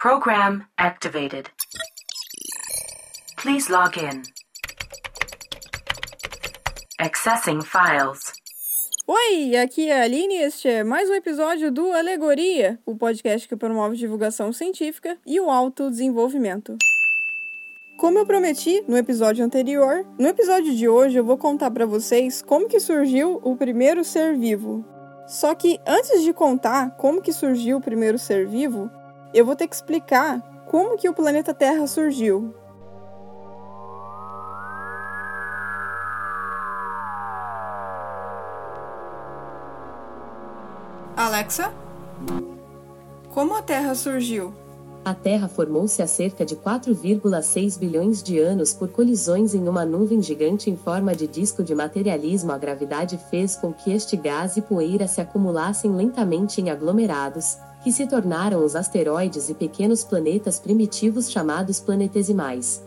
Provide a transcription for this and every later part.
Program activated. Please log in. Accessing files. Oi, aqui é a Aline e este é mais um episódio do Alegoria, o podcast que promove divulgação científica e o autodesenvolvimento. Como eu prometi no episódio anterior, no episódio de hoje eu vou contar para vocês como que surgiu o primeiro ser vivo. Só que antes de contar como que surgiu o primeiro ser vivo, eu vou ter que explicar como que o planeta Terra surgiu. Alexa, como a Terra surgiu? A Terra formou-se há cerca de 4,6 bilhões de anos por colisões em uma nuvem gigante em forma de disco de materialismo. A gravidade fez com que este gás e poeira se acumulassem lentamente em aglomerados, que se tornaram os asteroides e pequenos planetas primitivos chamados planetesimais.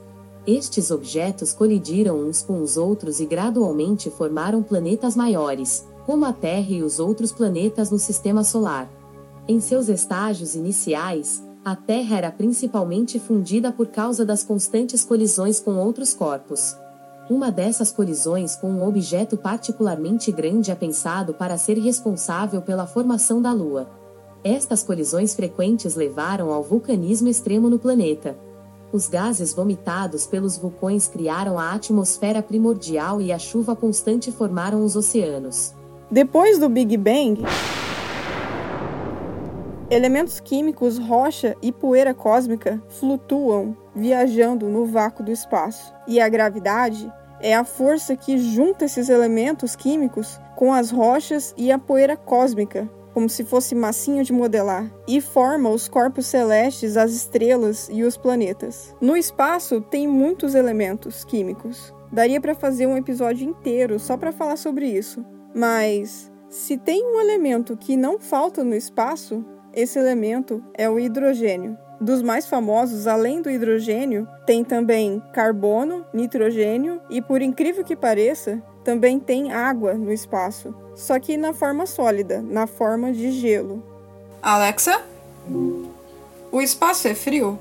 Estes objetos colidiram uns com os outros e gradualmente formaram planetas maiores, como a Terra e os outros planetas no sistema solar. Em seus estágios iniciais, a Terra era principalmente fundida por causa das constantes colisões com outros corpos. Uma dessas colisões com um objeto particularmente grande é pensado para ser responsável pela formação da Lua. Estas colisões frequentes levaram ao vulcanismo extremo no planeta. Os gases vomitados pelos vulcões criaram a atmosfera primordial e a chuva constante formaram os oceanos. Depois do Big Bang, elementos químicos, rocha e poeira cósmica flutuam, viajando no vácuo do espaço. E a gravidade é a força que junta esses elementos químicos com as rochas e a poeira cósmica, como se fosse massinha de modelar, e forma os corpos celestes, as estrelas e os planetas. No espaço tem muitos elementos químicos. Daria para fazer um episódio inteiro só para falar sobre isso. Mas se tem um elemento que não falta no espaço, esse elemento é o hidrogênio. Dos mais famosos, além do hidrogênio, tem também carbono, nitrogênio e, por incrível que pareça, também tem água no espaço, só que na forma sólida, na forma de gelo. Alexa? O espaço é frio?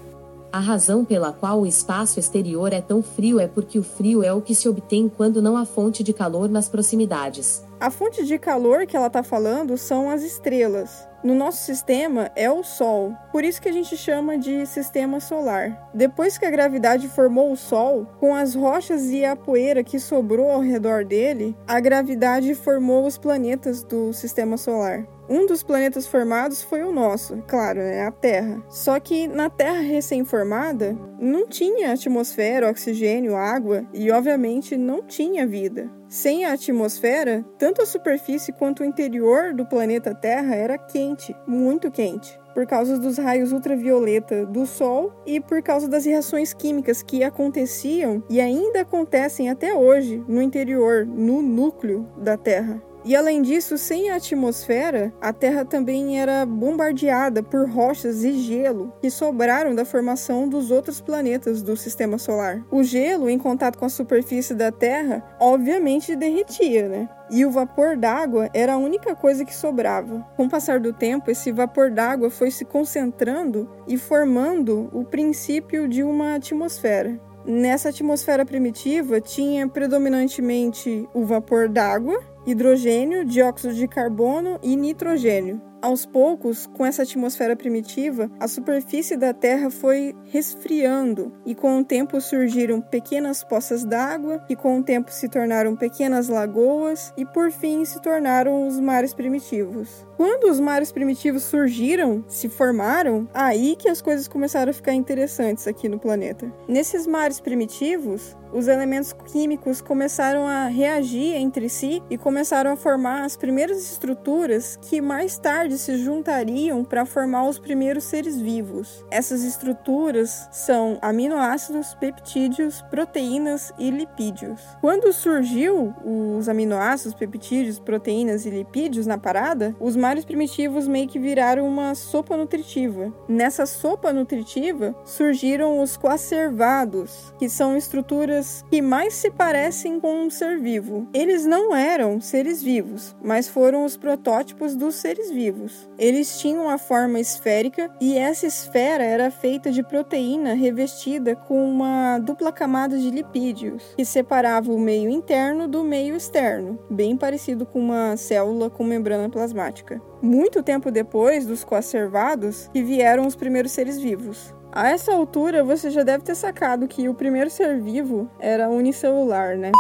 A razão pela qual o espaço exterior é tão frio é porque o frio é o que se obtém quando não há fonte de calor nas proximidades. A fonte de calor que ela está falando são as estrelas. No nosso sistema é o Sol, por isso que a gente chama de sistema solar. Depois que a gravidade formou o Sol, com as rochas e a poeira que sobrou ao redor dele, a gravidade formou os planetas do sistema solar. Um dos planetas formados foi o nosso, claro, né, a Terra. Só que na Terra recém-formada não tinha atmosfera, oxigênio, água e, obviamente, não tinha vida. Sem a atmosfera, tanto a superfície quanto o interior do planeta Terra era quente, muito quente por causa dos raios ultravioleta do Sol e por causa das reações químicas que aconteciam e ainda acontecem até hoje no interior, no núcleo da Terra. E além disso, sem a atmosfera, a Terra também era bombardeada por rochas e gelo que sobraram da formação dos outros planetas do sistema solar. O gelo, em contato com a superfície da Terra, obviamente derretia, né? e o vapor d'água era a única coisa que sobrava. Com o passar do tempo, esse vapor d'água foi se concentrando e formando o princípio de uma atmosfera. Nessa atmosfera primitiva tinha predominantemente o vapor d'água, hidrogênio, dióxido de carbono e nitrogênio. Aos poucos, com essa atmosfera primitiva, a superfície da Terra foi resfriando e com o tempo surgiram pequenas poças d'água, que com o tempo se tornaram pequenas lagoas e por fim se tornaram os mares primitivos. Quando os mares primitivos surgiram, se formaram, aí que as coisas começaram a ficar interessantes aqui no planeta. Nesses mares primitivos, os elementos químicos começaram a reagir entre si e começaram a formar as primeiras estruturas que mais tarde se juntariam para formar os primeiros seres vivos. Essas estruturas são aminoácidos, peptídeos, proteínas e lipídios. Quando surgiu os aminoácidos, peptídeos, proteínas e lipídios na parada, os mares primitivos meio que viraram uma sopa nutritiva. Nessa sopa nutritiva surgiram os coacervados, que são estruturas criaturas que mais se parecem com um ser vivo. Eles não eram seres vivos, mas foram os protótipos dos seres vivos. Eles tinham a forma esférica e essa esfera era feita de proteína revestida com uma dupla camada de lipídios que separava o meio interno do meio externo, bem parecido com uma célula com membrana plasmática. Muito tempo depois dos coacervados que vieram os primeiros seres vivos. A essa altura, você já deve ter sacado que o primeiro ser vivo era unicelular, né?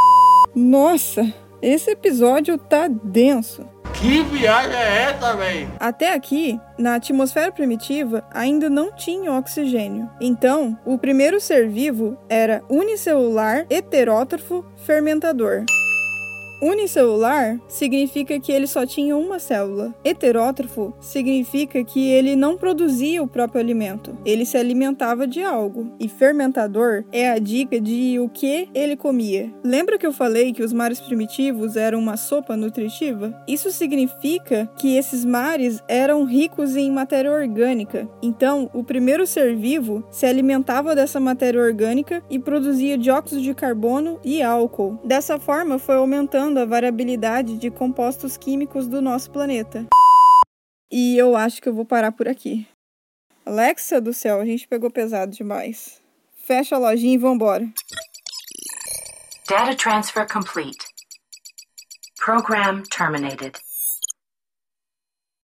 Nossa, esse episódio tá denso. Que viagem é essa, velho? Até aqui, na atmosfera primitiva, ainda não tinha oxigênio. Então, o primeiro ser vivo era unicelular, heterótrofo, fermentador. Unicelular significa que ele só tinha uma célula. Heterótrofo significa que ele não produzia o próprio alimento, ele se alimentava de algo. E fermentador é a dica de o que ele comia. Lembra que eu falei que os mares primitivos eram uma sopa nutritiva? Isso significa que esses mares eram ricos em matéria orgânica. Então, o primeiro ser vivo se alimentava dessa matéria orgânica e produzia dióxido de carbono e álcool. Dessa forma, foi aumentando a variabilidade de compostos químicos do nosso planeta. E eu acho que eu vou parar por aqui. Alexa do céu, a gente pegou pesado demais. Fecha a lojinha e vambora. Data transfer complete. Program terminated.